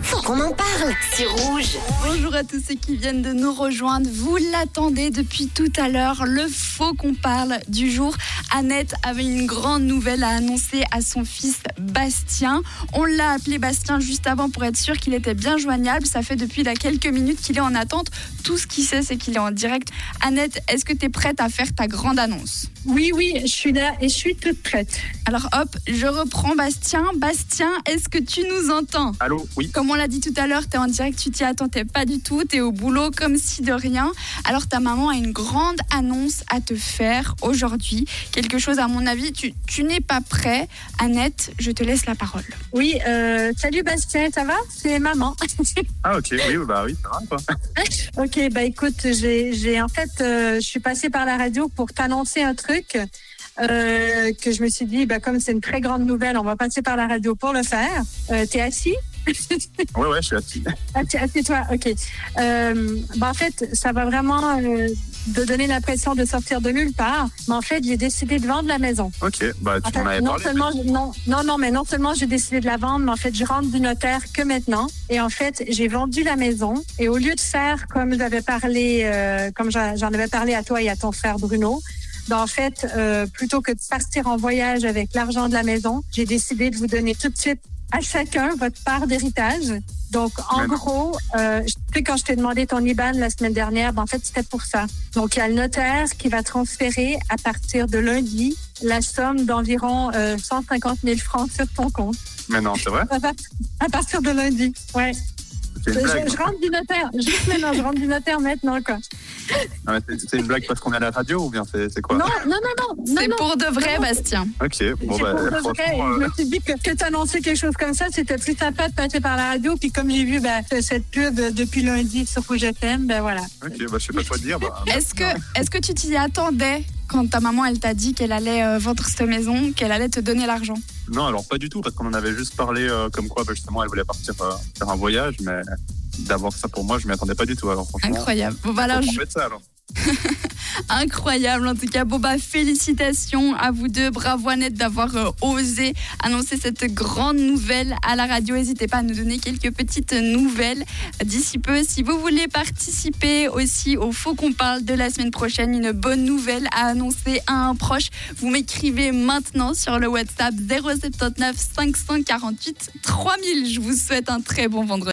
Faut qu'on en parle, c'est rouge. Bonjour à tous ceux qui viennent de nous rejoindre. Vous l'attendez depuis tout à l'heure. Le faux qu'on parle du jour. Annette avait une grande nouvelle à annoncer à son fils Bastien. On l'a appelé Bastien juste avant pour être sûr qu'il était bien joignable. Ça fait depuis là quelques minutes qu'il est en attente. Tout ce qu'il sait, c'est qu'il est en direct. Annette, est-ce que tu es prête à faire ta grande annonce? Oui, oui, je suis là et je suis toute prête. Alors hop, je reprends Bastien. Bastien, est-ce que tu nous entends? Allô, oui. Comme on l'a dit tout à l'heure, tu es en direct, tu t'y attendais pas du tout, tu es au boulot comme si de rien. Alors ta maman a une grande annonce à te faire aujourd'hui. Quelque chose, à mon avis, tu, tu n'es pas prêt. Annette, je te laisse la parole. Oui, euh, salut Bastien, ça va? C'est maman. Ah, ok, oui, bah oui, ça va, quoi. ok, bah écoute, j'ai j'ai- en fait, euh, je suis passée par la radio pour t'annoncer un truc. euh, que je me suis dit, bah, comme c'est une très grande nouvelle, on va passer par la radio pour le faire. Euh, T'es assis? Ouais, ouais, je suis assis. Assis- Assieds-toi, ok. Euh, bah, en fait, ça va vraiment euh, te donner l'impression de sortir de nulle part. Mais en fait, j'ai décidé de vendre la maison. Ok, bah tu En fait, m'en avais non parlé. seulement je- non non non mais non seulement j'ai décidé de la vendre mais en fait je rentre du notaire que maintenant et en fait j'ai vendu la maison et au lieu de faire comme j'avais parlé euh, comme j'en j'en avais parlé à toi et à ton frère Bruno ben, en fait euh, plutôt que de partir en voyage avec l'argent de la maison j'ai décidé de vous donner tout de suite à chacun votre part d'héritage donc en gros euh, je sais quand je t'ai demandé ton IBAN la semaine dernière ben, en fait c'était pour ça donc il y a le notaire qui va transférer à partir de lundi la somme d'environ euh, 150 000 francs sur ton compte. Mais non, c'est vrai? À partir de lundi. Ouais. Je, je rentre du notaire. Juste maintenant, je rentre du notaire maintenant, quoi. Non, mais c'est- une blague parce qu'on est à la radio ou bien c'est quoi? Non, non, non, non. non, C'est pour de vrai, non. Bastien. Ok, bon, bah, pour de vrai. franchement, Je euh, me suis dit que, que tu annonçais quelque chose comme ça, c'était plus sympa de passer par la radio. Puis comme j'ai vu ben, cette pub depuis lundi sur Rouge FM, ben voilà. ok, bah je sais pas quoi dire. Bah, Est-ce que, est-ce que tu t'y attendais quand ta maman elle t'a dit qu'elle allait euh, vendre cette maison, qu'elle allait te donner l'argent Non, alors pas du tout, parce qu'on en avait juste parlé euh, comme quoi, bah, justement, elle voulait partir euh, faire un voyage, mais d'avoir ça pour moi, je m'y attendais pas du tout. Alors franchement, Incroyable. Bon, bah, alors, je- ça alors. incroyable en tout cas. Bon bah félicitations à vous deux. Bravo Annette d'avoir euh, osé annoncer cette grande nouvelle à la radio. N'hésitez pas à nous donner quelques petites nouvelles d'ici peu. Si vous voulez participer aussi au Faux qu'on parle de la semaine prochaine, une bonne nouvelle à annoncer à un proche, vous m'écrivez maintenant sur le WhatsApp 079 548 3000. Je vous souhaite un très bon vendredi.